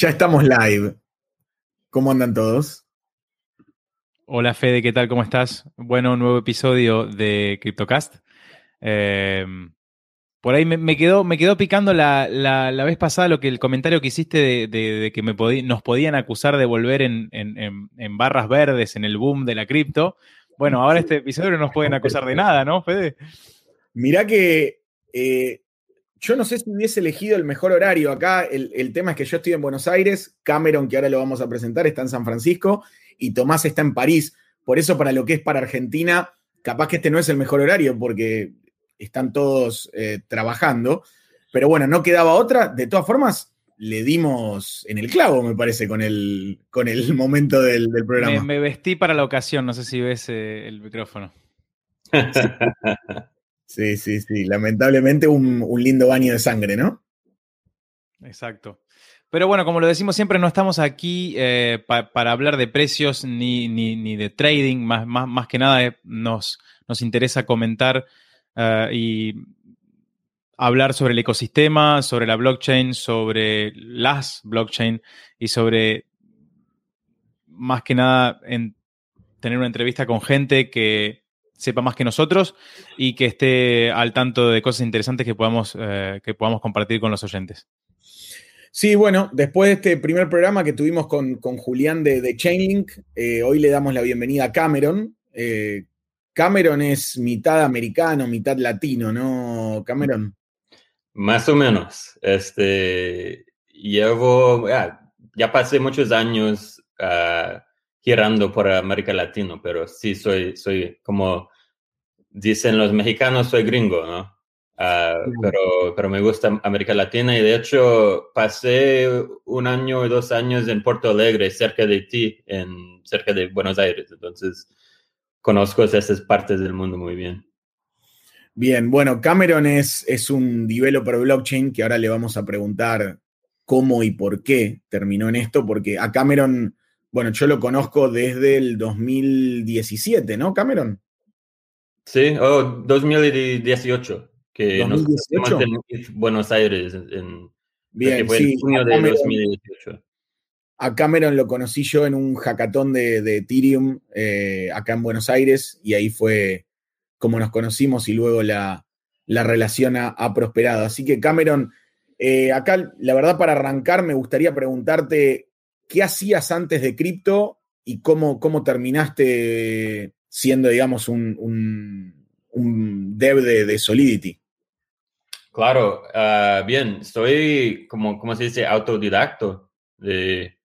Ya estamos live. ¿Cómo andan todos? Hola Fede, ¿qué tal? ¿Cómo estás? Bueno, nuevo episodio de CryptoCast. Eh, por ahí me, quedó, me quedó picando la, vez pasada lo que el comentario que hiciste de, que me nos podían acusar de volver en, barras verdes en el boom de la cripto. Bueno, ahora este episodio no nos pueden acusar de nada, ¿no, Fede? Mirá que eh, yo no sé si hubiese elegido el mejor horario. Acá el, tema es que yo estoy en Buenos Aires, Cameron, que ahora lo vamos a presentar, está en San Francisco y Tomás está en París. Por eso, para lo que es para Argentina, capaz que este no es el mejor horario porque están todos eh, trabajando. Pero bueno, no quedaba otra. De todas formas, le dimos en el clavo, me parece, con el, con el momento del, programa. Me, vestí para la ocasión, no sé si ves eh, el micrófono. Sí, sí, sí. Lamentablemente un, lindo baño de sangre, ¿no? Exacto. Pero bueno, como lo decimos siempre, no estamos aquí eh, para hablar de precios ni, ni, de trading. Más, más, más que nada eh, nos, nos, interesa comentar eh, y hablar sobre el ecosistema, sobre la blockchain, sobre las blockchain y sobre, más que nada, en tener una entrevista con gente que sepa más que nosotros y que esté al tanto de cosas interesantes que podamos, eh, que podamos compartir con los oyentes. Sí, bueno, después de este primer programa que tuvimos con, Julián de, Chainlink, eh, hoy le damos la bienvenida a Cameron. Eh, Cameron es mitad americano, mitad latino, ¿no, Cameron? Más o menos. Este, llevo, ya, pasé muchos años uh, girando por América Latina, pero sí soy, soy como dicen los mexicanos, soy gringo, ¿no? Ah, pero, pero me gusta América Latina y de hecho pasé un año y dos años en Porto Alegre, cerca de ti, en, cerca de Buenos Aires. Entonces, conozco esas partes del mundo muy bien. Bien, bueno, Cameron es, es un developer blockchain que ahora le vamos a preguntar cómo y por qué terminó en esto, porque a Cameron bueno, yo lo conozco desde el 2017, ¿no, Cameron? Sí, oh, 2018, que 2018? en Buenos Aires. En, Bien, sí, junio de 2018. A Cameron lo conocí yo en un hackathon de, Ethereum eh, acá en Buenos Aires y ahí fue como nos conocimos y luego la, relación ha, prosperado. Así que Cameron, eh, acá la verdad para arrancar me gustaría preguntarte ¿qué hacías antes de cripto y cómo, cómo terminaste siendo, digamos, un, un, dev de, Solidity? Claro, ah, bien, soy, como, como se dice, autodidacto de,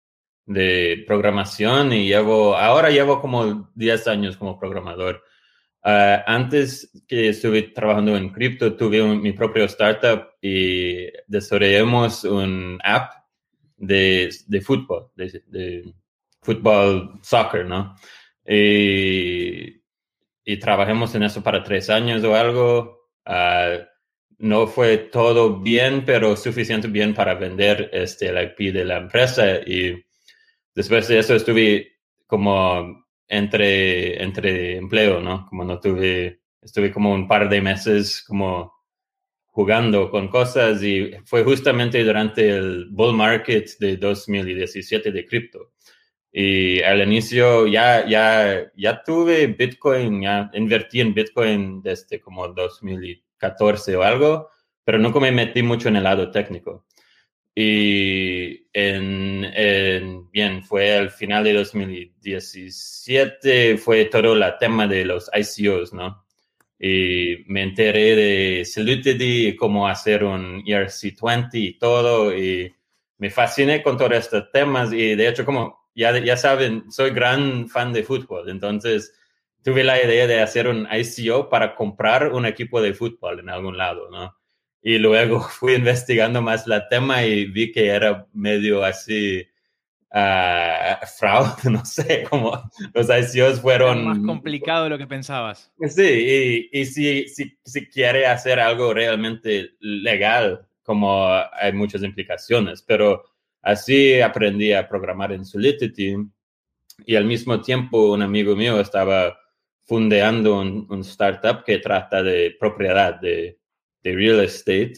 programación y llevo, ahora llevo como 10 años como programador. Ah, antes que estuve trabajando en cripto, tuve mi propio startup y desarrollamos un app de, de fútbol, de, fútbol, soccer, ¿no? Y, y, trabajamos en eso para tres años o algo. Ah, no fue todo bien, pero suficiente bien para vender este, el IP de la empresa. Y después de eso estuve como entre, entre empleo, ¿no? Como no tuve, estuve como un par de meses como jugando con cosas y fue justamente durante el bull market de 2017 de cripto. Y al inicio ya, ya, ya tuve Bitcoin, ya invertí en Bitcoin desde como 2014 o algo, pero nunca me metí mucho en el lado técnico. Y en, en, bien, fue al final de 2017, fue todo el tema de los ICOs, ¿no? Y me enteré de Solidity, cómo hacer un ERC20 y todo, y me fasciné con todos estos temas, y de hecho, como ya, ya saben, soy gran fan de fútbol, entonces tuve la idea de hacer un ICO para comprar un equipo de fútbol en algún lado, ¿no? Y luego fui investigando más la tema y vi que era medio así uh, fraude, no sé, como los ICOs fueron... más complicado de lo que pensabas. Sí, y, y si, si, si, quiere hacer algo realmente legal, como hay muchas implicaciones, pero así aprendí a programar en Solidity y al mismo tiempo un amigo mío estaba fundeando un, un startup que trata de propiedad de, de real estate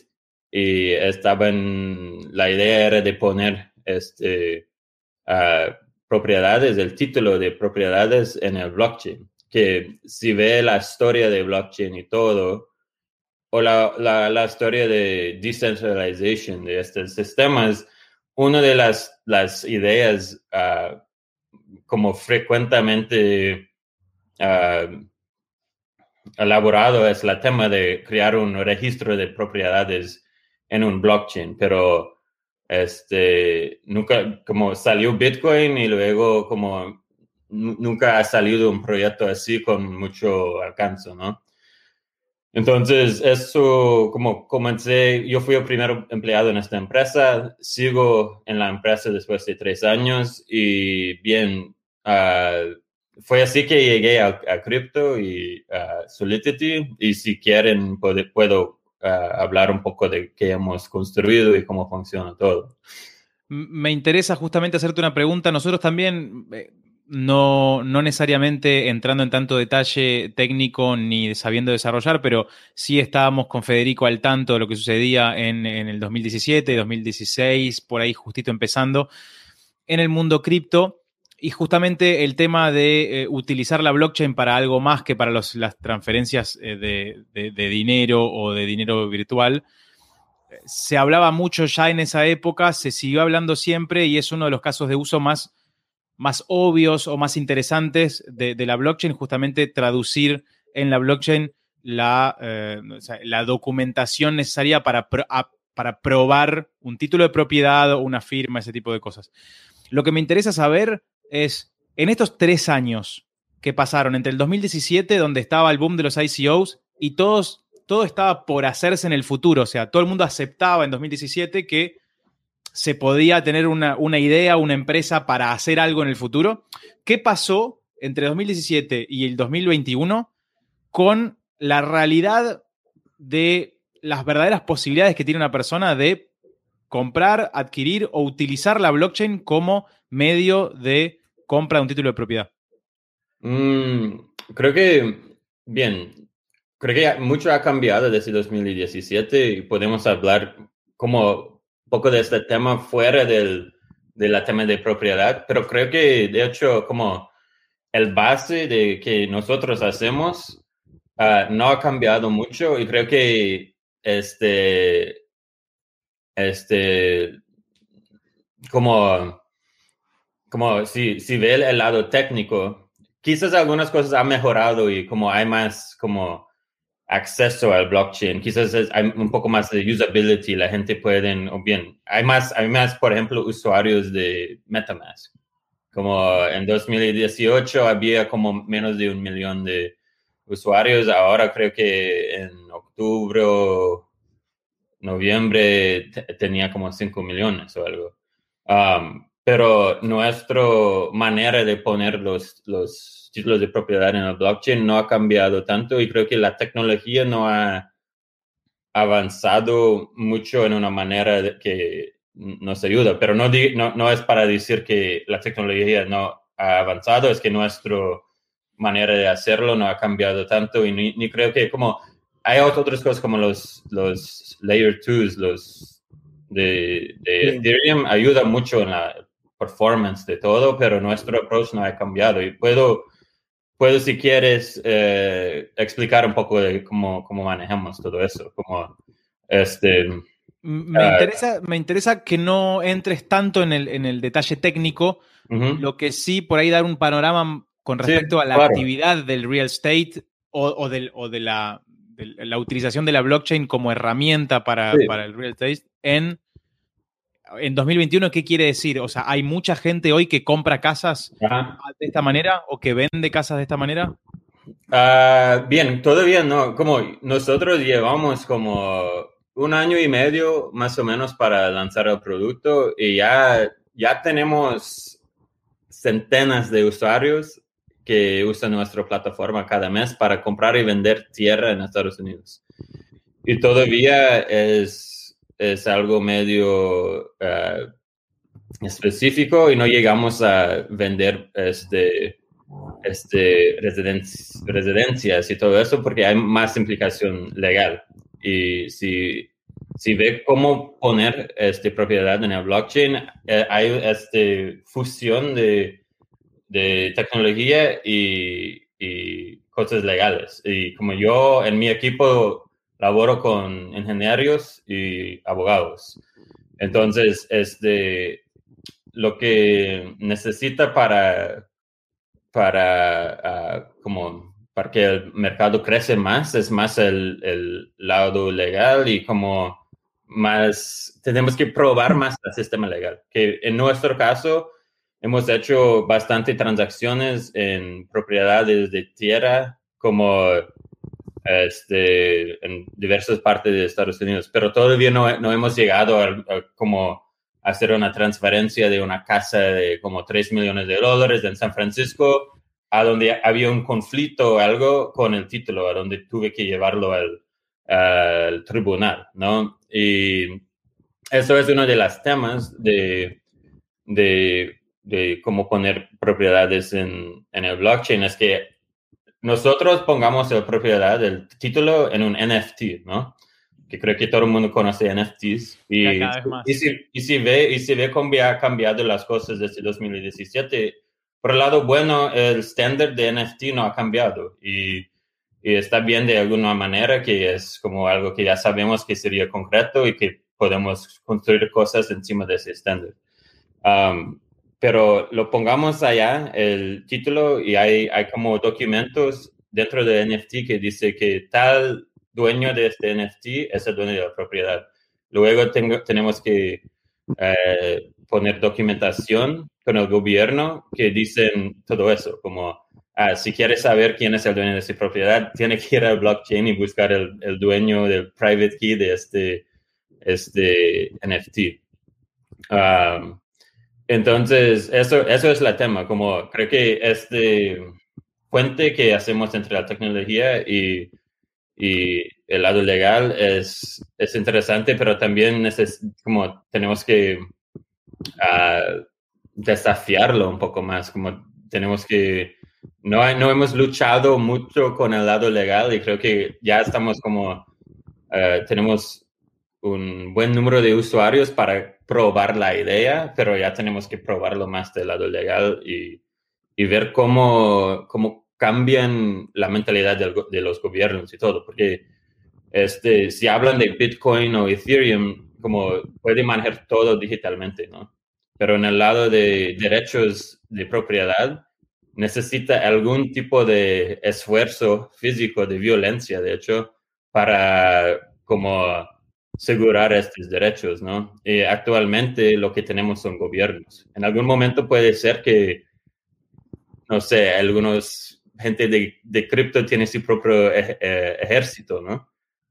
y estaba en, la idea era de poner este, propiedades, el título de propiedades en el blockchain. Que si ve la historia de blockchain y todo, o la, la, historia de decentralization de estos sistemas, una de las, las ideas uh, como frecuentemente uh, elaborado es el tema de crear un registro de propiedades en un blockchain, pero este, nunca, como salió Bitcoin y luego como nunca ha salido un proyecto así con mucho alcance, ¿no? Entonces, eso, como comencé, yo fui el primer empleado en esta empresa, sigo en la empresa después de tres años y bien, uh, fue así que llegué a, Crypto y a Solidity y si quieren puedo ah, hablar un poco de qué hemos construido y cómo funciona todo. Me interesa justamente hacerte una pregunta. Nosotros también, eh, no, no necesariamente entrando en tanto detalle técnico ni sabiendo desarrollar, pero sí estábamos con Federico al tanto de lo que sucedía en, en el 2017, 2016, por ahí justito empezando en el mundo cripto. Y justamente el tema de eh, utilizar la blockchain para algo más que para las transferencias eh, de, dinero o de dinero virtual, se hablaba mucho ya en esa época, se siguió hablando siempre y es uno de los casos de uso más, más obvios o más interesantes de, la blockchain, justamente traducir en la blockchain la, eh, la documentación necesaria para, para probar un título de propiedad o una firma, ese tipo de cosas. Lo que me interesa saber es, en estos tres años que pasaron entre el 2017, donde estaba el boom de los ICOs, y todos, todo estaba por hacerse en el futuro, o sea, todo el mundo aceptaba en 2017 que se podía tener una, una idea, una empresa para hacer algo en el futuro. ¿Qué pasó entre 2017 y el 2021 con la realidad de las verdaderas posibilidades que tiene una persona de comprar, adquirir o utilizar la blockchain como medio de compra de un título de propiedad? Mm, creo que, bien, creo que mucho ha cambiado desde 2017 y podemos hablar como un poco de este tema fuera del, de la tema de propiedad, pero creo que de hecho como el base de que nosotros hacemos ah, no ha cambiado mucho y creo que este, este, como como si, si ve el, lado técnico, quizás algunas cosas han mejorado y como hay más como acceso al blockchain, quizás hay un poco más de usability, la gente puede, o bien, hay más, hay más, por ejemplo, usuarios de MetaMask. Como en 2018 había como menos de un millón de usuarios, ahora creo que en octubre, noviembre tenía como 5 millones o algo. Pero nuestra manera de poner los, los títulos de propiedad en el blockchain no ha cambiado tanto y creo que la tecnología no ha avanzado mucho en una manera que nos ayuda, pero no, no, no es para decir que la tecnología no ha avanzado, es que nuestra manera de hacerlo no ha cambiado tanto y ni, creo que como hay otras cosas como los, los layer 2, los de, de Ethereum, ayuda mucho en la performance de todo, pero nuestro approach no ha cambiado. Y puedo, puedo si quieres, eh, explicar un poco de cómo, cómo manejamos todo eso. Como, este, me, ah, interesa, me interesa que no entres tanto en el, en el detalle técnico, lo que sí por ahí dar un panorama con respecto a la actividad del real estate o, o, del, o de, la, la, utilización de la blockchain como herramienta para, para el real estate en en 2021, ¿qué quiere decir? O sea, ¿hay mucha gente hoy que compra casas de esta manera o que vende casas de esta manera? Ah, bien, todavía no. Como nosotros llevamos como un año y medio más o menos para lanzar el producto y ya, ya tenemos centenas de usuarios que usan nuestra plataforma cada mes para comprar y vender tierra en Estados Unidos. Y todavía es es algo medio eh, específico y no llegamos a vender este, este residencias y todo eso porque hay más implicación legal. Y si si ve cómo poner este, propiedad en el blockchain, eh, hay este, fusión de, de tecnología y, y, cosas legales. Y como yo en mi equipo laboro con ingenieros y abogados. Entonces, este, lo que necesita para, para ah, como para que el mercado crece más es más el, el, lado legal y como más tenemos que probar más el sistema legal que en nuestro caso hemos hecho bastante transacciones en propiedades de tierra como este, en diversas partes de Estados Unidos, pero todavía no, no hemos llegado a, como hacer una transferencia de una casa de como 3 millones de dólares en San Francisco a donde había un conflicto o algo con el título, a donde tuve que llevarlo al, al tribunal, ¿no? Y eso es uno de los temas de, de, de cómo poner propiedades en, en, el blockchain, es que nosotros pongamos la propiedad del título en un NFT, ¿no? Que creo que todo el mundo conoce NFTs. Y, y, si, y si ve, y si ve cómo ha cambiado las cosas desde 2017, por el lado bueno, el estándar de NFT no ha cambiado y, y, está bien de alguna manera que es como algo que ya sabemos que sería concreto y que podemos construir cosas encima de ese estándar. Um, pero lo pongamos allá, el título, y hay, hay como documentos dentro de NFT que dice que tal dueño de este NFT es el dueño de la propiedad. Luego tengo, tenemos que eh, poner documentación con el gobierno que dicen todo eso, como ah, si quieres saber quién es el dueño de esa propiedad, tiene que ir al blockchain y buscar el, el dueño del private key de este, este NFT. Um, entonces, eso, eso es el tema, como creo que este puente que hacemos entre la tecnología y, y el lado legal es, es interesante, pero también como tenemos que uh, desafiarlo un poco más, como tenemos que, no, no hemos luchado mucho con el lado legal y creo que ya estamos como, uh, tenemos un buen número de usuarios para probar la idea, pero ya tenemos que probarlo más del lado legal y, ver cómo, cómo cambian la mentalidad de los gobiernos y todo, porque este, si hablan de Bitcoin o Ethereum, como puede manejar todo digitalmente, ¿no? Pero en el lado de derechos de propiedad, necesita algún tipo de esfuerzo físico, de violencia, de hecho, para como asegurar estos derechos, ¿no? Y actualmente lo que tenemos son gobiernos. En algún momento puede ser que, no sé, algunos gente de, de cripto tiene su propio eh, ejército, ¿no?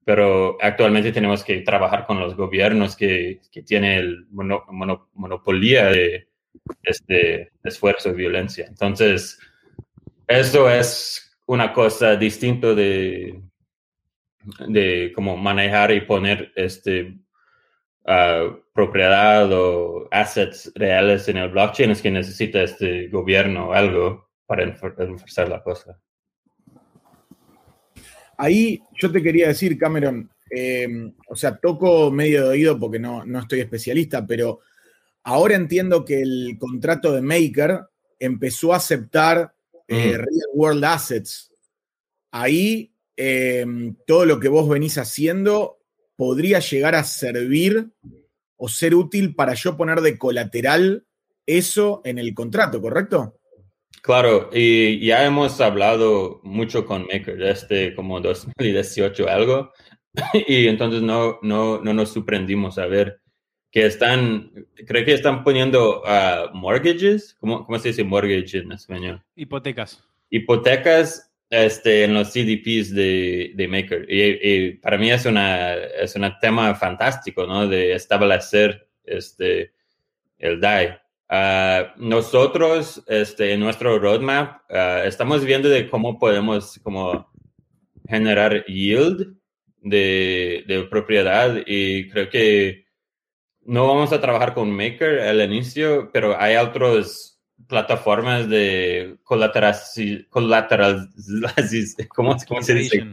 pero actualmente tenemos que trabajar con los gobiernos que, que tienen el monopolio de este esfuerzo y violencia. Entonces, eso es una cosa distinta de, de cómo manejar y poner este uh, propiedad o assets reales en el blockchain, es que necesita este gobierno o algo para enforzar la cosa. Ahí yo te quería decir, Cameron, em, o sea, toco medio de oído porque no, estoy especialista, pero ahora entiendo que el contrato de Maker empezó a aceptar eh, mm. real world assets. Ahí em, todo lo que vos venís haciendo podría llegar a servir o ser útil para yo poner de colateral eso en el contrato, ¿correcto? Claro, y ya hemos hablado mucho con Maker desde como 2018 algo, y entonces no, no, no nos sorprendimos a ver que están, creo que están poniendo uh, mortgages, ¿Cómo, ¿cómo, se dice mortgage en español? Hipotecas. Hipotecas este, en los CDPs de, de Maker. Y, para mí es, una, es un tema fantástico, ¿no? De establecer este, el DAI. Ah, nosotros, este, en nuestro roadmap, ah, estamos viendo de cómo podemos como generar yield de, de, propiedad y creo que no vamos a trabajar con Maker al inicio, pero hay otras plataformas de colateral, ¿cómo, cómo se dice?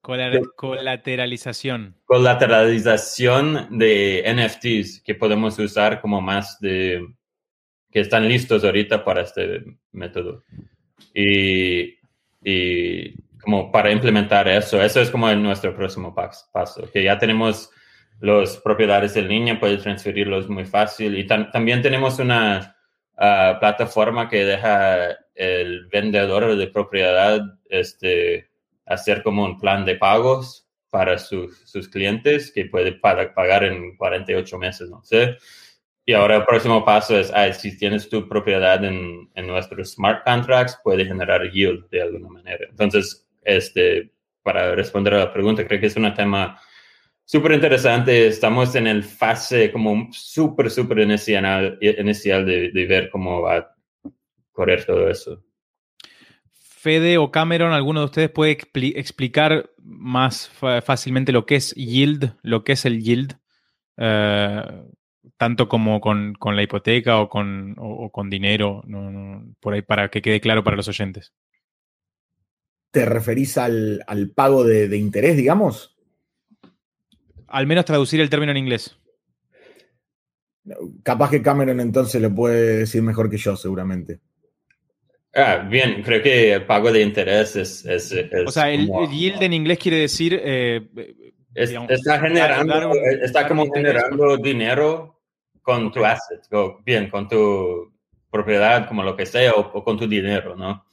Colateralización. Colateralización de NFTs que podemos usar como más de que están listos ahorita para este método. Y, y como para implementar eso, eso es como nuestro próximo paso, que ya tenemos los propiedades en línea, puedes transferirlos muy fácil y también tenemos una ah, plataforma que deja el vendedor de propiedad este, hacer como un plan de pagos para sus, sus clientes que puede pagar en 48 meses, no sé. Y ahora el próximo paso es, ah, si tienes tu propiedad en, en nuestros smart contracts, puede generar yield de alguna manera. Entonces, este, para responder a la pregunta, creo que es un tema súper interesante. Estamos en el fase como súper, súper inicial, inicial de, de ver cómo va a correr todo eso. Fede o Cameron, ¿alguno de ustedes puede explicar más fácilmente lo que es yield, lo que es el yield, eh, tanto como con, la hipoteca o con, con dinero, por ahí para que quede claro para los oyentes? ¿Te referís al, pago de, interés, digamos? Al menos traducir el término en inglés. Capaz que Cameron entonces lo puede decir mejor que yo, seguramente. Ah, bien, creo que el pago de interés es... o sea, el, yield en inglés quiere decir... Eh, está generando, está como generando dinero con tu asset, o bien, con tu propiedad, como lo que sea, o, con tu dinero, ¿no?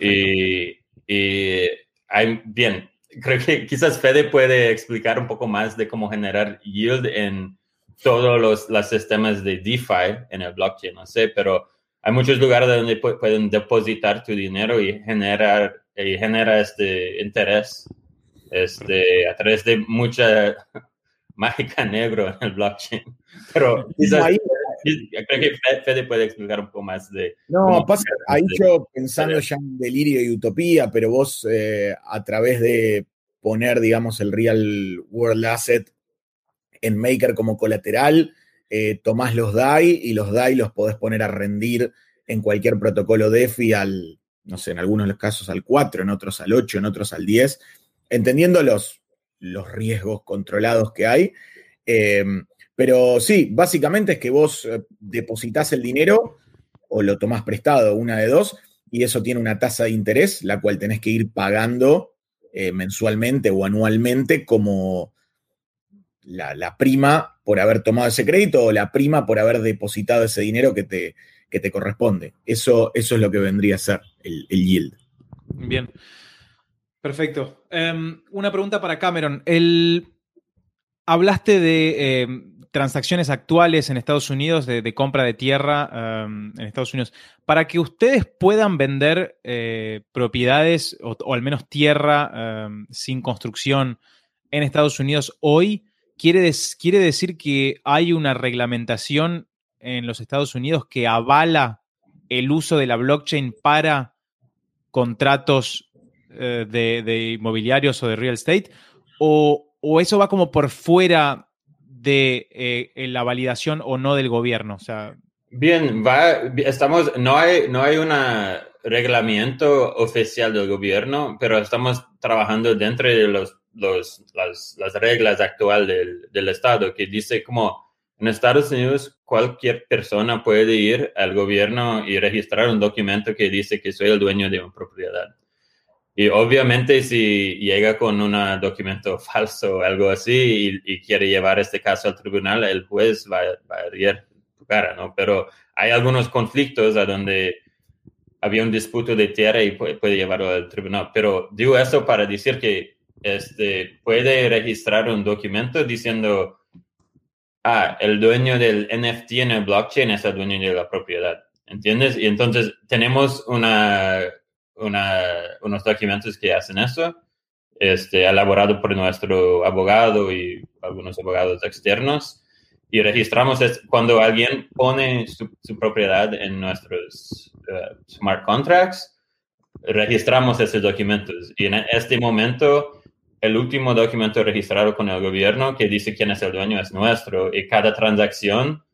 Y, y hay, bien, creo que quizás Fede puede explicar un poco más de cómo generar yield en todos los, los sistemas de DeFi en el blockchain, no sé, pero hay muchos lugares donde pueden depositar tu dinero y generar y genera este interés este, a través de mucha mágica negro en el blockchain. Pero quizás, creo que Fede puede explicar un poco más de... No, pasa, ahí yo pensando ya en delirio y utopía, pero vos eh, a través de poner, digamos, el real world asset en Maker como colateral, eh, tomás los DAI y los DAI los podés poner a rendir en cualquier protocolo DeFi al, no sé, en algunos de los casos al 4, en otros al 8, en otros al 10, entendiendo los, los riesgos controlados que hay. Eh, pero sí, básicamente es que vos eh, depositas el dinero o lo tomás prestado, una de dos, y eso tiene una tasa de interés, la cual tenés que ir pagando mensualmente o anualmente como la, prima por haber tomado ese crédito o la prima por haber depositado ese dinero que te, que te corresponde. Eso, eso es lo que vendría a ser el, yield. Bien. Perfecto. Em, una pregunta para Cameron. El, hablaste de em, transacciones actuales en Estados Unidos, de, compra de tierra em, en Estados Unidos. Para que ustedes puedan vender eh, propiedades o, al menos tierra sin construcción en Estados Unidos hoy, quiere, decir que hay una reglamentación en los Estados Unidos que avala el uso de la blockchain para contratos eh, de, inmobiliarios o de real estate? ¿O, eso va como por fuera de eh, la validación o no del gobierno? O sea, Bien, va, estamos, no hay, no hay un reglamento oficial del gobierno, pero estamos trabajando dentro de los los, las, las, reglas actuales del, del, Estado, que dice como en Estados Unidos cualquier persona puede ir al gobierno y registrar un documento que dice que soy el dueño de una propiedad. Y obviamente si llega con un documento falso o algo así y, quiere llevar este caso al tribunal, el juez va, a ir tu cara, ¿no? Pero hay algunos conflictos a donde había un disputo de tierra y puede, puede llevarlo al tribunal. Pero digo eso para decir que este, puede registrar un documento diciendo, ah, el dueño del NFT en el blockchain es el dueño de la propiedad. ¿Entiendes? Y entonces tenemos una, unos documentos que hacen eso, este, elaborado por nuestro abogado y algunos abogados externos. Y registramos cuando alguien pone su, propiedad en nuestros eh, smart contracts, registramos esos documentos. Y en este momento el último documento registrado con el gobierno que dice quién es el dueño es nuestro y cada transacción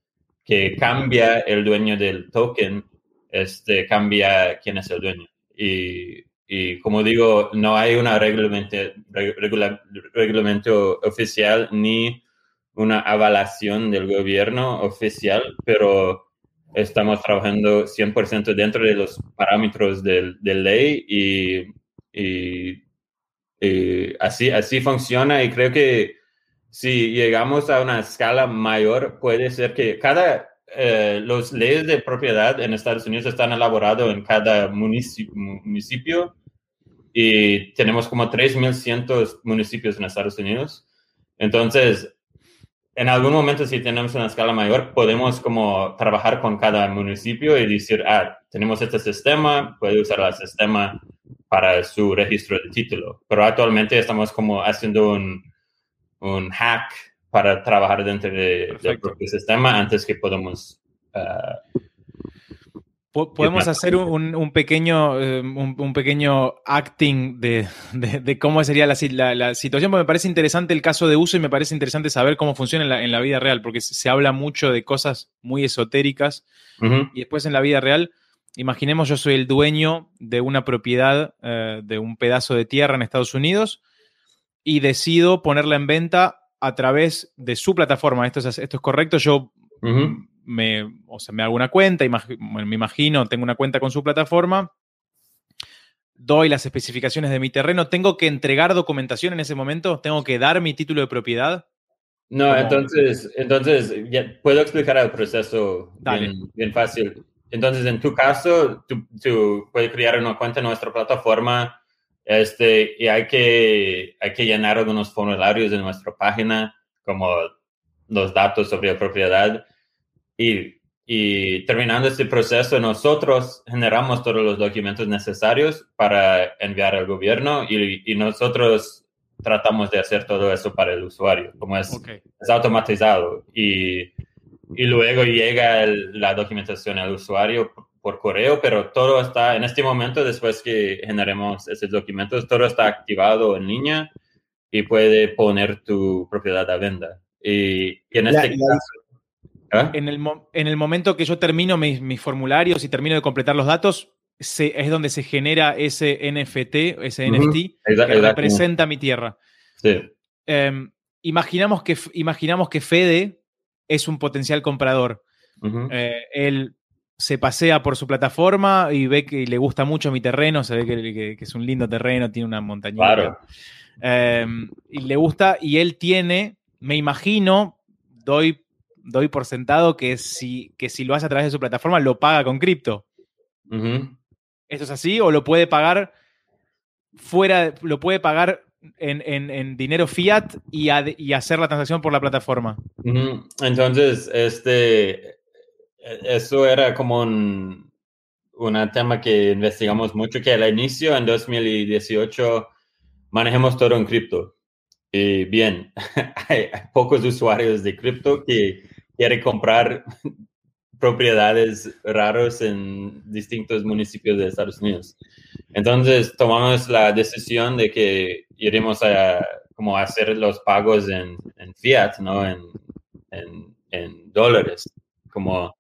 que cambia el dueño del token, este, cambia quién es el dueño. Y y como digo, no hay un reglamento, oficial ni una avalación del gobierno oficial, pero estamos trabajando 100% dentro de los parámetros de, de ley y, y, así, así funciona y creo que si llegamos a una escala mayor, puede ser que cada, eh, los leyes de propiedad en Estados Unidos están elaborados en cada municipio, y tenemos como 3.100 municipios en Estados Unidos. Entonces, en algún momento, si tenemos una escala mayor, podemos como trabajar con cada municipio y decir, ah, tenemos este sistema, puede usar el sistema para su registro de título. Pero actualmente estamos como haciendo un, un hack para trabajar dentro de, del propio sistema antes que podamos ah, Podemos hacer un, pequeño, eh, un, pequeño acting de, cómo sería la, situación, porque me parece interesante el caso de uso y me parece interesante saber cómo funciona en la, vida real, porque se habla mucho de cosas muy esotéricas y después en la vida real, imaginemos yo soy el dueño de una propiedad, eh, de un pedazo de tierra en Estados Unidos y decido ponerla en venta a través de su plataforma. Esto es, esto es correcto, yo me, o sea, me hago una cuenta, me imagino, tengo una cuenta con su plataforma, doy las especificaciones de mi terreno, ¿tengo que entregar documentación en ese momento? ¿Tengo que dar mi título de propiedad? No, entonces, entonces puedo explicar el proceso bien, fácil. Entonces, en tu caso, tú, puedes crear una cuenta en nuestra plataforma este, y hay que, hay que llenar algunos formularios en nuestra página, como los datos sobre la propiedad. Y, terminando este proceso, nosotros generamos todos los documentos necesarios para enviar al gobierno y, nosotros tratamos de hacer todo eso para el usuario, como es, es automatizado. Y, luego llega la documentación al usuario por correo, pero todo está, en este momento, después que generemos esos documentos, todo está activado en línea y puede poner tu propiedad a venta. Y, en este caso, ¿Ah? En, el, en, el, momento que yo termino mis, formularios y termino de completar los datos, es donde se genera ese NFT, ese NFT que representa mi tierra. Em, imaginamos, que, imaginamos que Fede es un potencial comprador. Eh, él se pasea por su plataforma y ve que le gusta mucho mi terreno, se ve que, es un lindo terreno, tiene una montañita. Em, y le gusta, y él tiene, me imagino, doy doy por sentado que si, que si lo hace a través de su plataforma, lo paga con cripto. ¿Esto es así? ¿O lo puede pagar fuera, lo puede pagar en, dinero fiat y, hacer la transacción por la plataforma? Entonces, este, eso era como un, tema que investigamos mucho, que al inicio, en 2018, manejemos todo en cripto. Y bien, hay pocos usuarios de cripto que quiere comprar propiedades raros en distintos municipios de Estados Unidos. Entonces tomamos la decisión de que iremos a como hacer los pagos en, fiat, ¿no? En, en, dólares. Como,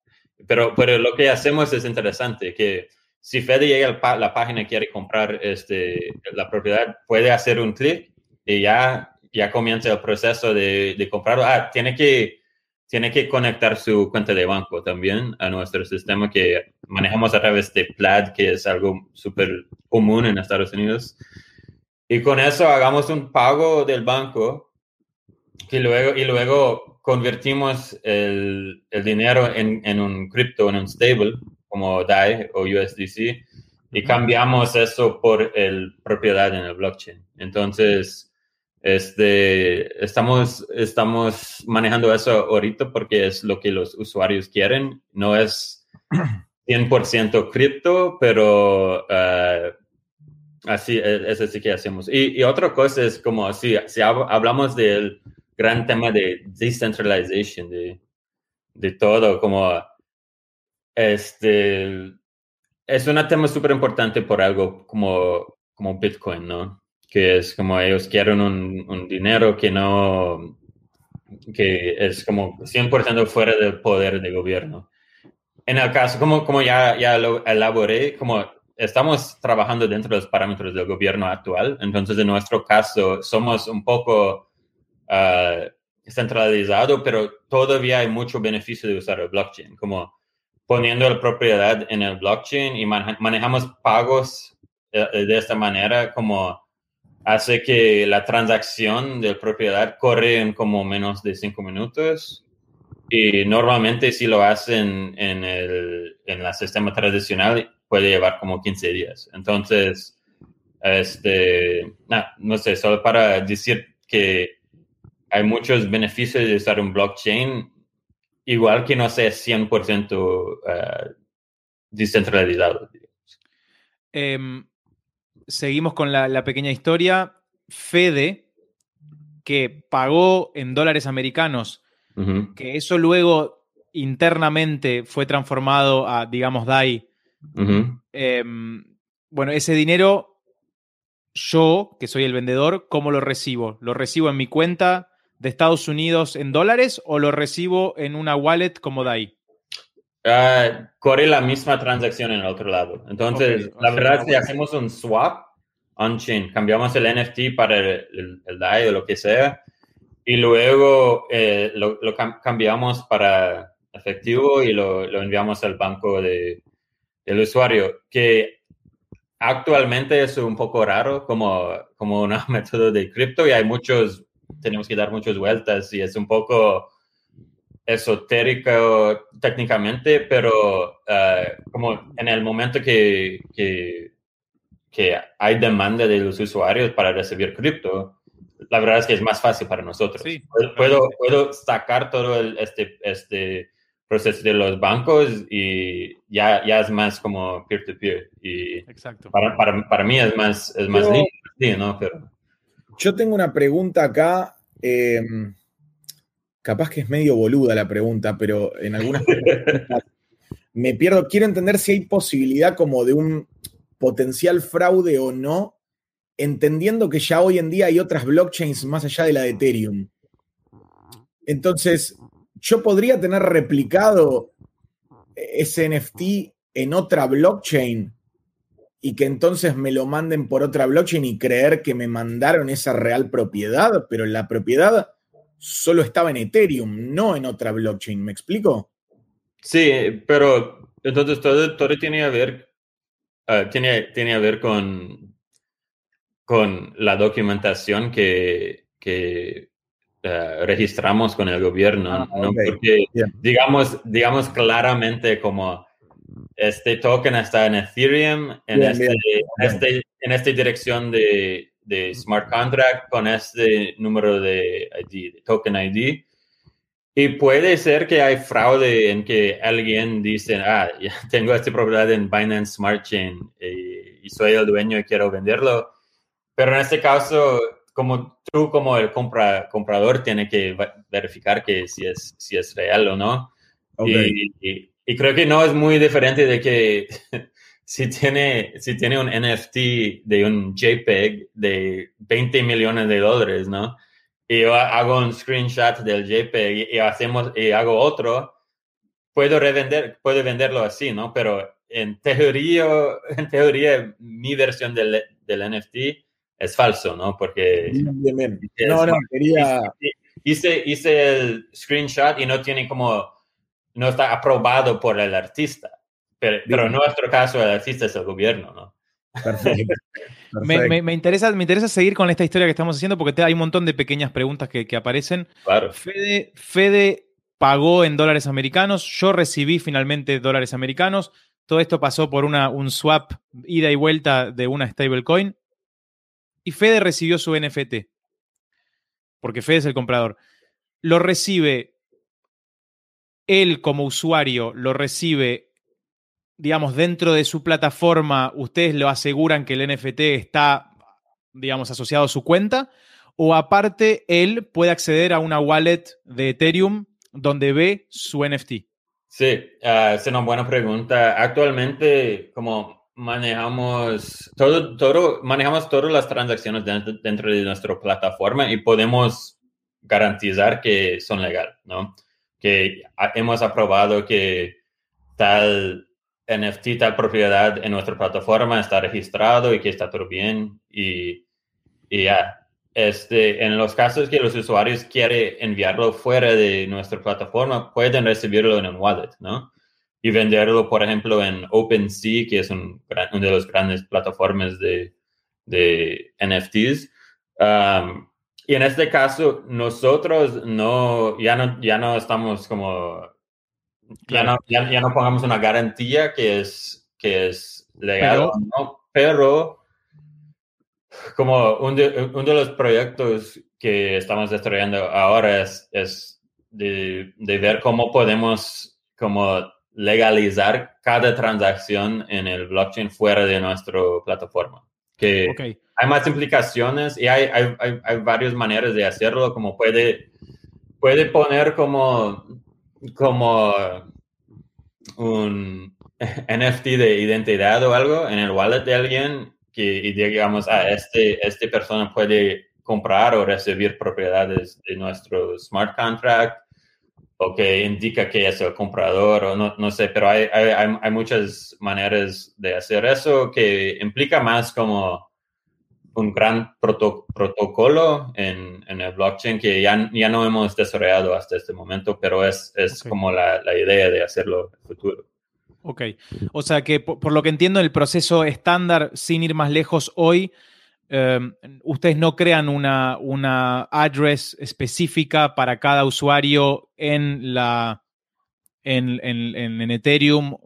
pero, pero lo que hacemos es interesante, que si Fede llega a la página y quiere comprar este, la propiedad, puede hacer un clic y ya, ya comienza el proceso de, de comprarlo. Ah, tiene que tiene que conectar su cuenta de banco también a nuestro sistema que manejamos a través de Plaid, que es algo súper común en Estados Unidos. Y con eso hagamos un pago del banco y luego, y luego convertimos el, el dinero en, en, un cripto, en un stable, como DAI o USDC, y cambiamos eso por el propiedad en el blockchain. Entonces, este, estamos, estamos manejando eso ahorita porque es lo que los usuarios quieren. No es 100% cripto, pero uh, así es así que hacemos. Y, otra cosa es como si, si hablamos del gran tema de decentralization, de, de todo, como este, es un tema súper importante por algo como, como Bitcoin, ¿no? que es como ellos quieren un, dinero que no, que es como 100% fuera del poder del gobierno. En el caso, como, como ya, ya lo elaboré, como estamos trabajando dentro de los parámetros del gobierno actual, entonces en nuestro caso somos un poco uh, centralizado, pero todavía hay mucho beneficio de usar el blockchain, como poniendo la propiedad en el blockchain y manejamos pagos eh, de esta manera, como hace que la transacción de propiedad corre en como menos de cinco minutos y normalmente si lo hacen en el, en el sistema tradicional puede llevar como 15 días. Entonces, este, no sé, solo para decir que hay muchos beneficios de usar un blockchain, igual que no sea 100% uh, descentralizado. Em, seguimos con la, pequeña historia. Fede, que pagó en dólares americanos, que eso luego internamente fue transformado a, digamos, DAI. Em, bueno, ese dinero, yo, que soy el vendedor, ¿cómo lo recibo? ¿Lo recibo en mi cuenta de Estados Unidos en dólares o lo recibo en una wallet como DAI? Uh, corre la misma transacción en el otro lado. Entonces, la verdad es que hacemos un swap on-chain, cambiamos el NFT para el, DAI o lo que sea, y luego eh, lo, cambiamos para efectivo y lo, enviamos al banco de, del usuario, que actualmente es un poco raro como, como un método de cripto y hay muchos, tenemos que dar muchas vueltas y es un poco esotérico técnicamente, pero eh, como en el momento que, que, hay demanda de los usuarios para recibir cripto, la verdad es que es más fácil para nosotros. puedo, puedo sacar todo el, este, este proceso de los bancos y ya, ya es más como peer-to-peer. y Exacto. Para, para, para, mí es más, es más lindo, ¿no? Pero... Yo tengo una pregunta acá. Eh, capaz que es medio boluda la pregunta, pero en algunas me pierdo. Quiero entender si hay posibilidad como de un potencial fraude o no, entendiendo que ya hoy en día hay otras blockchains más allá de la de Ethereum. Entonces, yo podría tener replicado ese NFT en otra blockchain y que entonces me lo manden por otra blockchain y creer que me mandaron esa real propiedad, pero la propiedad solo estaba en Ethereum, no en otra blockchain. ¿Me explico? Sí, pero entonces todo, todo tiene a ver, ah, tiene, tiene a ver con, con la documentación que, que ah, registramos con el gobierno, ah, ¿no? Porque digamos, digamos claramente como este token está en Ethereum, en, este, este, en esta dirección de, de smart contract con este número de ID, de token ID. Y puede ser que hay fraude en que alguien dice, ah, ya tengo esta propiedad en Binance Smart Chain y, soy el dueño y quiero venderlo. Pero en este caso, como tú como el compra, comprador tiene que verificar que si es, si es real o no. y, creo que no es muy diferente de que si tiene, si tiene un NFT de un JPEG de 20 millones de dólares, ¿no? Y yo hago un screenshot del JPEG y, hacemos, y hago otro, puedo revender, puedo venderlo así, ¿no? Pero en teoría, en teoría, mi versión del, del NFT es falso, ¿no? Porque... Bien, bien. No, no, quería... Hice, hice el screenshot y no tiene como... No está aprobado por el artista. Pero, en nuestro caso, el artista es el gobierno, ¿no? Perfecto. Me, interesa, me interesa seguir con esta historia que estamos haciendo porque hay un montón de pequeñas preguntas que, aparecen. Claro. Fede, Fede pagó en dólares americanos, yo recibí finalmente dólares americanos. Todo esto pasó por una, un swap ida y vuelta de una stablecoin. Y Fede recibió su NFT. Porque Fede es el comprador. Lo recibe él como usuario, lo recibe digamos, dentro de su plataforma, ustedes lo aseguran que el NFT está, digamos, asociado a su cuenta, o aparte él puede acceder a una wallet de Ethereum donde ve su NFT. Sí, ah, es una buena pregunta. Actualmente, como manejamos todo, manejamos todas las transacciones dentro, dentro de nuestra plataforma y podemos garantizar que son legales, ¿no? Que hemos aprobado que tal NFT tal propiedad en nuestra plataforma está registrado y que está todo bien y, y ya. Este, en los casos que los usuarios quieren enviarlo fuera de nuestra plataforma, pueden recibirlo en un wallet, ¿no? Y venderlo, por ejemplo, en OpenSea, que es un, una de las grandes plataformas de, de NFTs. Um, y en este caso, nosotros no, ya no, ya no estamos como ya no, ya, no pongamos una garantía que es, que es legal, pero, ¿no? pero como uno de, de, los proyectos que estamos desarrollando ahora es, es de, de, ver cómo podemos como legalizar cada transacción en el blockchain fuera de nuestra plataforma. Que hay más implicaciones y hay, hay, hay, hay varias maneras de hacerlo, como puede, puede poner como como un NFT de identidad o algo en el wallet de alguien que digamos, ah, este, este persona puede comprar o recibir propiedades de nuestro smart contract o que indica que es el comprador o no, no sé, pero hay, hay, hay muchas maneras de hacer eso que implica más como un gran protocolo en, en, el blockchain que ya, ya no hemos desarrollado hasta este momento, pero es, es como la, la, idea de hacerlo en el futuro. Ok, o sea que por, lo que entiendo el proceso estándar, sin ir más lejos hoy, em, ustedes no crean una, una address específica para cada usuario en la en, en, en Ethereum,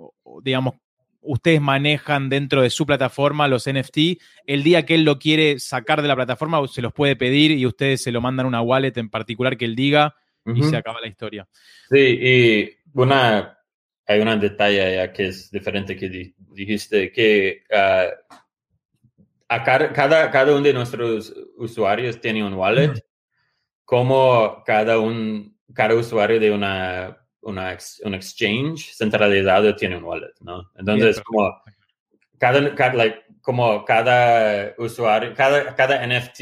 digamos, ustedes manejan dentro de su plataforma los NFT. El día que él lo quiere sacar de la plataforma, se los puede pedir y ustedes se lo mandan una wallet en particular que él diga y se acaba la historia. Sí, y una, hay un detalle ya que es diferente que dijiste, que ah, a cada, cada, uno de nuestros usuarios tiene un wallet, como cada, un, cada usuario de una una, un exchange centralizado tiene un wallet, ¿no? Entonces, como, cada, cada, como cada usuario, cada, cada NFT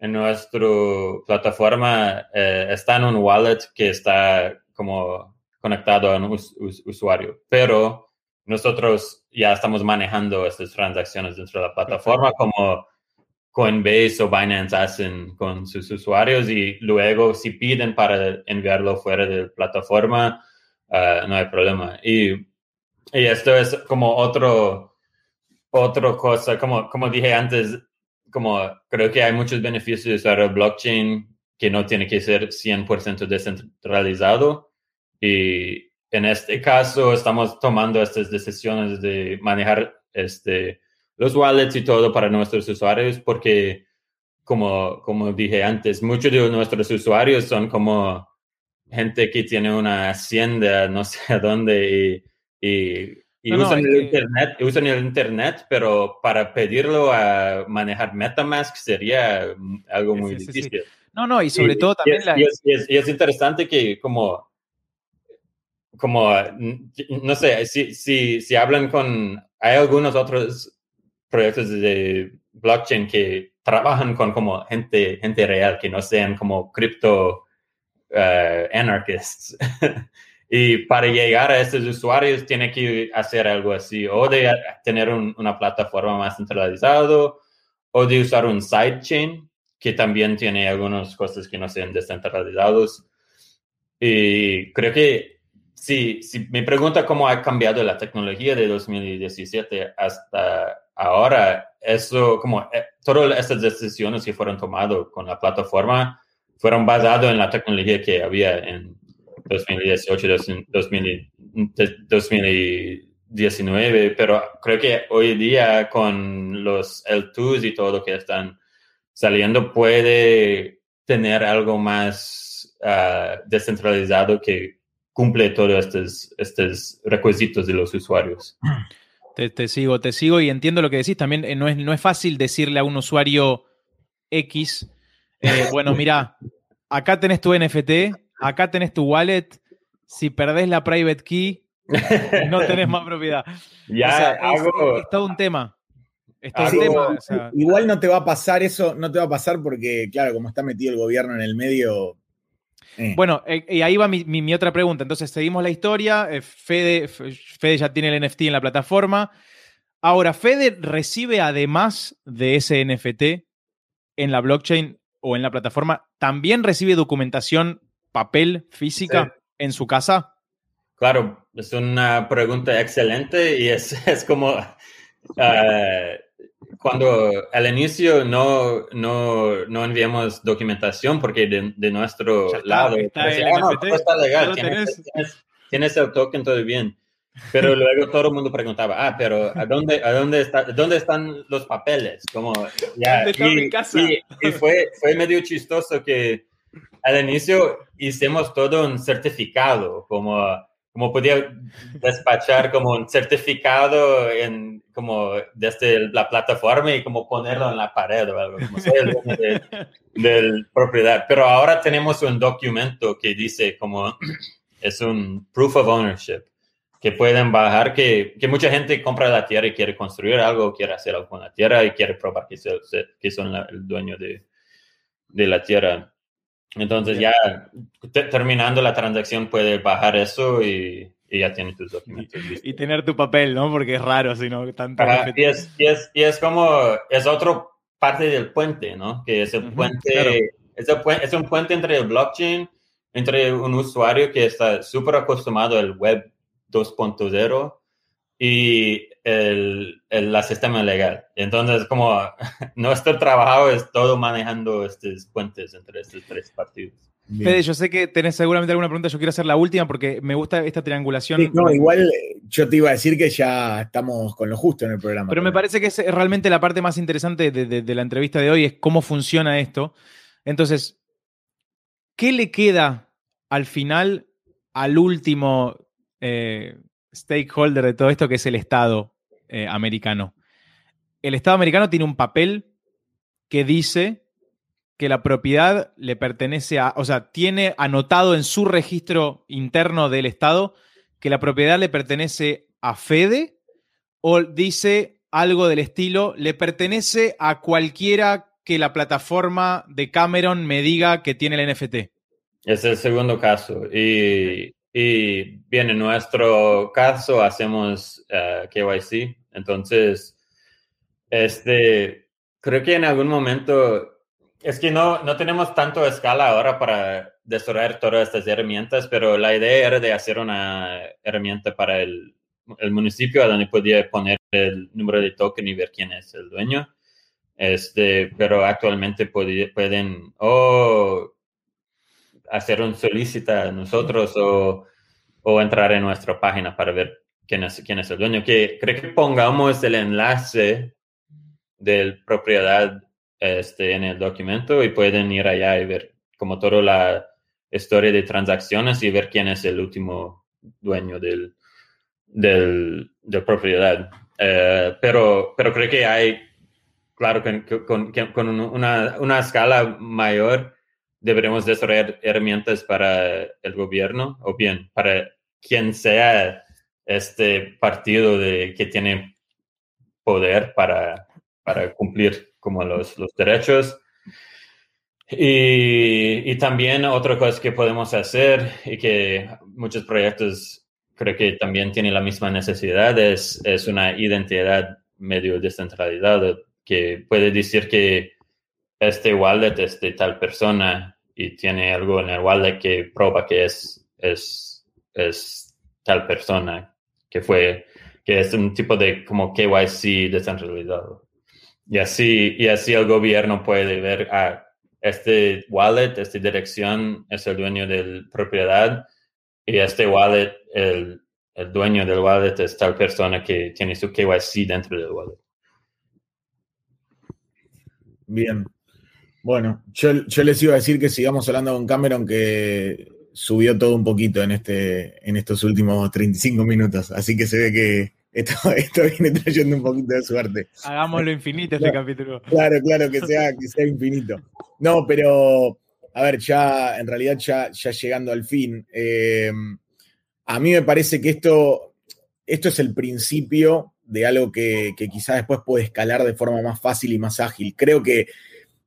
en nuestra plataforma eh, está en un wallet que está como conectado a un usuario, pero nosotros ya estamos manejando estas transacciones dentro de la plataforma como Coinbase o Binance hacen con sus usuarios y luego si piden para enviarlo fuera de la plataforma, ah, no hay problema. Y, y, esto es como otro, otra cosa, como, como dije antes, como creo que hay muchos beneficios de usar el blockchain que no tiene que ser 100% descentralizado. Y en este caso estamos tomando estas decisiones de manejar este los wallets y todo para nuestros usuarios porque, como, como dije antes, muchos de nuestros usuarios son como gente que tiene una hacienda, no sé a dónde, y, y, usan, el internet, usan el Internet, pero para pedirlo a manejar Metamask sería algo muy difícil. No, no, y sobre todo también la... Y es, y es, interesante que como como, no sé, si, si, si hablan con, hay algunos otros proyectos de blockchain que trabajan con como gente, gente real, que no sean como cripto uh, anarchists. y para llegar a estos usuarios tiene que hacer algo así, o de tener una plataforma más centralizada, o de usar un sidechain, que también tiene algunos cosas que no sean descentralizados. Y creo que si, si me pregunta cómo ha cambiado la tecnología de 2017 hasta ahora, eso, como eh, todas estas decisiones que fueron tomadas con la plataforma fueron basadas en la tecnología que había en 2018, 2019, pero creo que hoy día con los L2s y todo lo que están saliendo puede tener algo más ah, descentralizado que cumple todos estos, estos requisitos de los usuarios. Te, sigo, te sigo y entiendo lo que decís. También eh, no, es, no es fácil decirle a un usuario X, eh, bueno, mira, acá tenés tu NFT, acá tenés tu wallet, si perdés la private key, no tenés más propiedad. Ya, es, todo un tema. igual no te va a pasar eso, no te va a pasar porque, claro, como está metido el gobierno en el medio, Bueno, y ahí va mi, otra pregunta. Entonces, seguimos la historia. Fede, Fede ya tiene el NFT en la plataforma. Ahora, Fede recibe además de ese NFT en la blockchain o en la plataforma, ¿también recibe documentación papel física en su casa? Claro, es una pregunta excelente y es, es como uh, cuando al inicio no, no, no, enviamos documentación porque de, nuestro lado está, pues, ah, legal, tienes, tienes, el token todo bien. Pero luego todo el mundo preguntaba, ah, pero ¿a dónde, a dónde, está, dónde están los papeles? Como, ya, y, casa? Y, fue, fue medio chistoso que al inicio hicimos todo un certificado, como, como podía despachar como un certificado en, como desde la plataforma y como ponerlo en la pared o algo, como el de, propiedad. Pero ahora tenemos un documento que dice como es un proof of ownership que pueden bajar, que, que, mucha gente compra la tierra y quiere construir algo, quiere hacer algo con la tierra y quiere probar que, que son el dueño de, de, la tierra. Entonces ya terminando la transacción puede bajar eso y, y ya tiene tus documentos. Y tener tu papel, ¿no? Porque es raro si no tanto. y, es, y, es, y, es, como, es otro parte del puente, ¿no? Que es el puente, es, es un puente entre el blockchain, entre un usuario que está súper acostumbrado al web 2.0 y el, el, sistema legal. Entonces, como nuestro trabajo es todo manejando estos puentes entre estos tres partidos. Fede, yo sé que tenés seguramente alguna pregunta, yo quiero hacer la última porque me gusta esta triangulación. no, igual eh, yo te iba a decir que ya estamos con lo justo en el programa. Pero me parece que es realmente la parte más interesante de, de la entrevista de hoy, es cómo funciona esto. Entonces, ¿qué le queda al final al último eh, stakeholder de todo esto, que es el Estado eh, americano. El Estado americano tiene un papel que dice que la propiedad le pertenece a, o sea, tiene anotado en su registro interno del Estado que la propiedad le pertenece a Fede o dice algo del estilo, le pertenece a cualquiera que la plataforma de Cameron me diga que tiene el NFT. Es el segundo caso. Y y bien, en nuestro caso hacemos uh, eh, KYC, entonces, este, creo que en algún momento, es que no, no tenemos tanto escala ahora para desarrollar todas estas herramientas, pero la idea era de hacer una herramienta para el, el municipio donde podía poner el número de token y ver quién es el dueño. Este, pero actualmente pueden o hacer un solicita a nosotros o, o, entrar en nuestra página para ver quién es, quién es el dueño. Que creo que pongamos el enlace de propiedad este, en el documento y pueden ir allá y ver como toda la historia de transacciones y ver quién es el último dueño del, del, de propiedad. Eh, pero, pero creo que hay, claro, con, con, con una, una, escala mayor, deberemos desarrollar herramientas para el gobierno o bien para quien sea este partido de, que tiene poder para, para cumplir como los, los derechos. Y, y, también otra cosa que podemos hacer y que muchos proyectos creo que también tienen la misma necesidad es, es una identidad medio descentralizada que puede decir que este wallet es de tal persona y tiene algo en el wallet que prueba que es, es, es tal persona, que fue, que es un tipo de como KYC descentralizado. Y así, y así el gobierno puede ver, ah, este wallet, esta dirección es el dueño de la propiedad y este wallet, el, el dueño del wallet es tal persona que tiene su KYC dentro del wallet. Bien. Bueno, yo, les iba a decir que sigamos hablando con Cameron, que subió todo un poquito en, este, en estos últimos 35 minutos, así que se ve que esto, esto viene trayendo un poquito de suerte. Hagámoslo infinito este capítulo. Claro, claro, que sea, que sea infinito. No, pero, a ver, ya, en realidad, ya, ya llegando al fin, eh, a mí me parece que esto, esto es el principio de algo que, que quizás después puede escalar de forma más fácil y más ágil. Creo que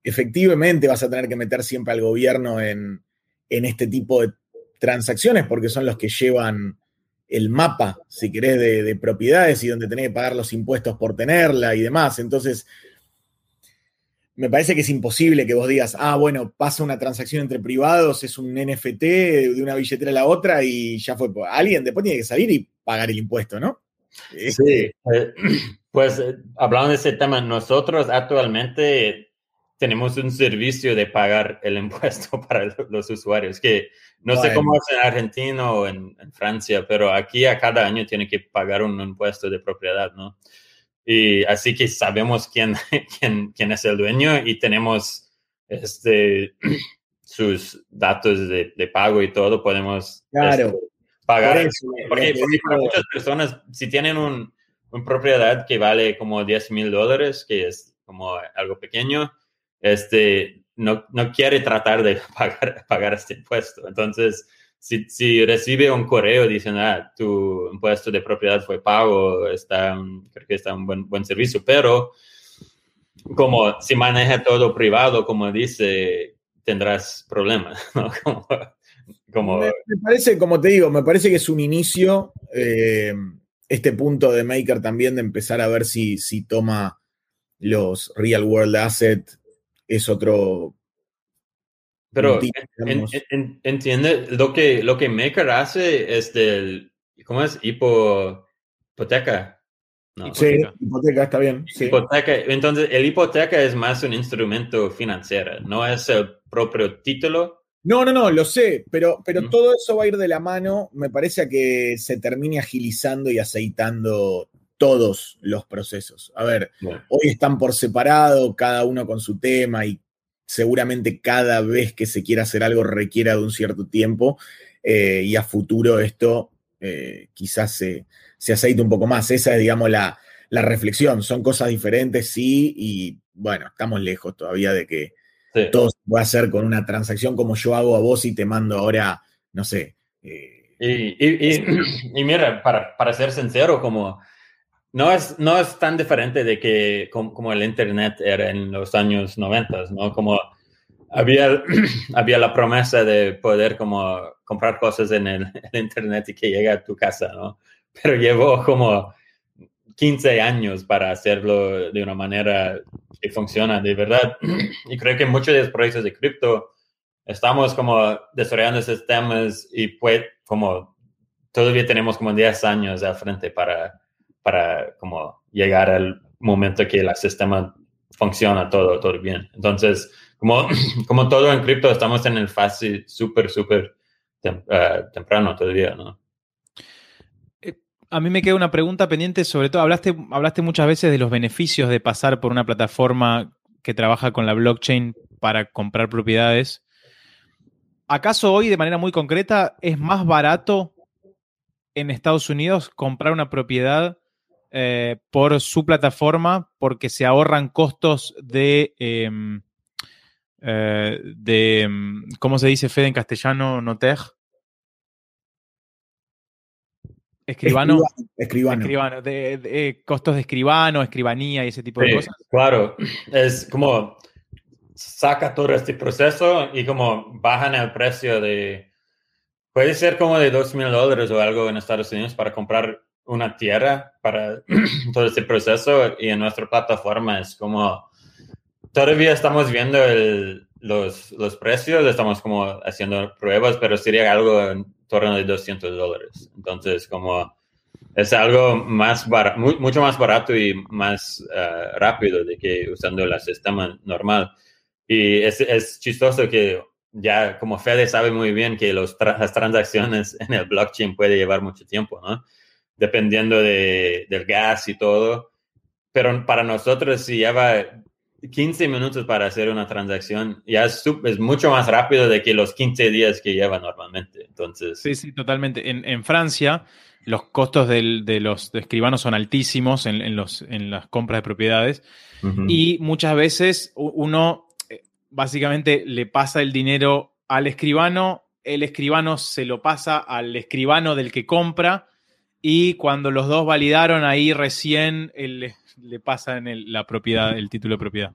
efectivamente vas a tener que meter siempre al gobierno en, en este tipo de transacciones porque son los que llevan el mapa, si querés, de, propiedades y donde tenés que pagar los impuestos por tenerla y demás. Entonces, me parece que es imposible que vos digas, ah, bueno, pasa una transacción entre privados, es un NFT de una billetera a la otra y ya fue. Alguien después tiene que salir y pagar el impuesto, ¿no? Sí, eh, pues eh, hablando de ese tema, nosotros actualmente tenemos un servicio de pagar el impuesto para los usuarios, que no sé cómo es en Argentina o en, Francia, pero aquí a cada año tiene que pagar un impuesto de propiedad, ¿no? Y así que sabemos quién, quién, quién es el dueño y tenemos este, sus datos de, de pago y todo, podemos claro. Este, pagar. porque, para muchas personas, si tienen un, una propiedad que vale como 10 mil dólares, que es como algo pequeño, este, no, no quiere tratar de pagar, pagar este impuesto. Entonces, si, si, recibe un correo diciendo, ah, tu impuesto de propiedad fue pago, está, creo que está un buen, buen servicio, pero como si maneja todo privado, como dice, tendrás problemas. Como, Me, parece, como te digo, me parece que es un inicio, eh, este punto de Maker también de empezar a ver si, si toma los real world assets es otro. Pero entiende, lo que, lo que Maker hace es del, ¿cómo es? Hipoteca. sí, hipoteca. está bien. Hipoteca. Entonces, el hipoteca es más un instrumento financiero, no es el propio título. No, no, no, lo sé, pero, pero todo eso va a ir de la mano, me parece a que se termine agilizando y aceitando todos los procesos. A ver, hoy están por separado, cada uno con su tema y seguramente cada vez que se quiera hacer algo requiera de un cierto tiempo eh, y a futuro esto eh, quizás se, aceite un poco más. Esa es, digamos, la, reflexión. Son cosas diferentes, sí, y bueno, estamos lejos todavía de que todo se pueda hacer con una transacción como yo hago a vos y te mando ahora, no sé. Eh, y, mira, para, para ser sincero, como no es, no es tan diferente de que como, el Internet era en los años 90, ¿no? Como había, había la promesa de poder como comprar cosas en el, Internet y que llegue a tu casa, ¿no? Pero llevó como 15 años para hacerlo de una manera que funciona de verdad. Y creo que muchos de los proyectos de cripto estamos como desarrollando sistemas y pues como todavía tenemos como 10 años al frente para para como llegar al momento que el sistema funciona todo, todo bien. Entonces, como, como todo en cripto, estamos en el fase súper, súper eh, temprano todavía, ¿no? Eh, a mí me queda una pregunta pendiente, sobre todo, hablaste, hablaste muchas veces de los beneficios de pasar por una plataforma que trabaja con la blockchain para comprar propiedades. ¿Acaso hoy, de manera muy concreta, es más barato en Estados Unidos comprar una propiedad eh, por su plataforma porque se ahorran costos de, em, eh, de em, ¿cómo se dice Fede en castellano? ¿Noter? Escribano. Escribano. escribano de, eh, costos de escribano, escribanía y ese tipo de cosas. Claro, es como saca todo este proceso y como bajan el precio de, puede ser como de dos mil dólares o algo en Estados Unidos para comprar una tierra para todo este proceso y en nuestra plataforma es como, todavía estamos viendo los, los, precios, estamos como haciendo pruebas, pero sería algo en torno de 200 dólares. Entonces, como es algo más mucho más barato y más eh, rápido de que usando el sistema normal. Y es, es chistoso que ya como Fede sabe muy bien que los las transacciones en el blockchain puede llevar mucho tiempo, ¿no? Dependiendo de, del gas y todo. Pero para nosotros, si lleva 15 minutos para hacer una transacción, ya es, es, mucho más rápido de que los 15 días que lleva normalmente. Entonces. Sí, sí, totalmente. En, Francia, los costos de los escribanos son altísimos en, los, en las compras de propiedades. Y muchas veces uno eh, básicamente le pasa el dinero al escribano, el escribano se lo pasa al escribano del que compra y cuando los dos validaron, ahí recién le pasa en la propiedad, el título de propiedad.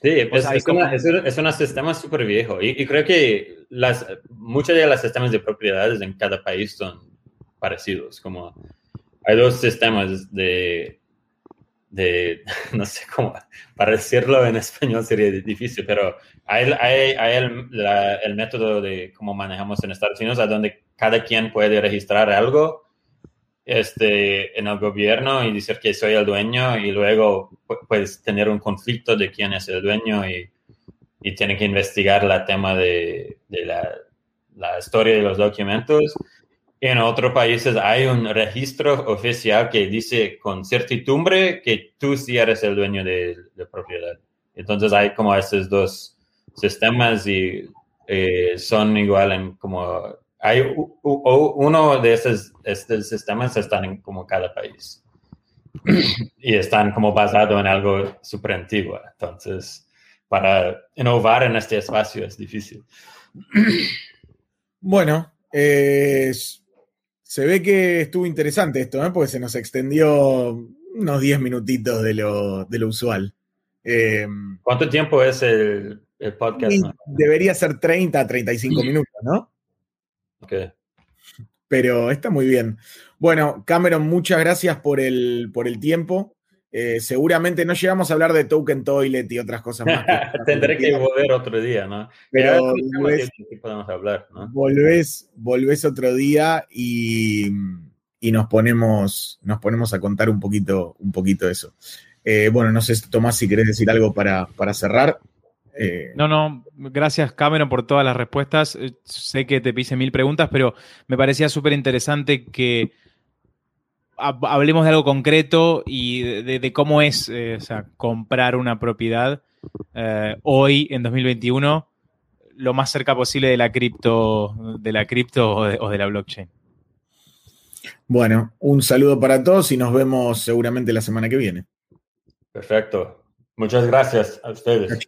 Sí, es, un sistema súper viejo y, creo que las, muchos de los sistemas de propiedades en cada país son parecidos, como hay dos sistemas de, de no sé cómo, para decirlo en español sería difícil, pero hay, hay, hay el, el, método de cómo manejamos en Estados Unidos, a donde cada quien puede registrar algo este, en el gobierno y decir que soy el dueño y luego puedes tener un conflicto de quién es el dueño y, y tiene que investigar la tema de, de la, la, historia de los documentos. En otros países hay un registro oficial que dice con certidumbre que tú sí eres el dueño de, de propiedad. Entonces hay como esos dos sistemas y eh, son igual en como hay uno de esos, estos sistemas están en como cada país y están como basados en algo súper antiguo. Entonces, para innovar en este espacio es difícil. Bueno, se ve que estuvo interesante esto, ¿eh? porque se nos extendió unos 10 minutitos de lo, de lo usual. Em, ¿Cuánto tiempo es el, el podcast? Debería ser 30 a 35 minutos, ¿no? Pero está muy bien. Bueno, Cameron, muchas gracias por el, por el tiempo. Eh, seguramente no llegamos a hablar de Token Toilet y otras cosas más. Tendré que volver otro día, ¿no? Pero volvés, podemos hablar, ¿no? volvés, otro día y, nos, ponemos, nos ponemos a contar un poquito, un poquito eso. Eh, bueno, no sé, Tomás, si querés decir algo para, para cerrar. Eh, no, no, gracias Cameron por todas las respuestas. Eh, sé que te pise mil preguntas, pero me parecía súper interesante que hablemos de algo concreto y de, cómo es eh, comprar una propiedad hoy en 2021 lo más cerca posible de la cripto, de la cripto o de la blockchain. Bueno, un saludo para todos y nos vemos seguramente la semana que viene. Perfecto. Muchas gracias a ustedes.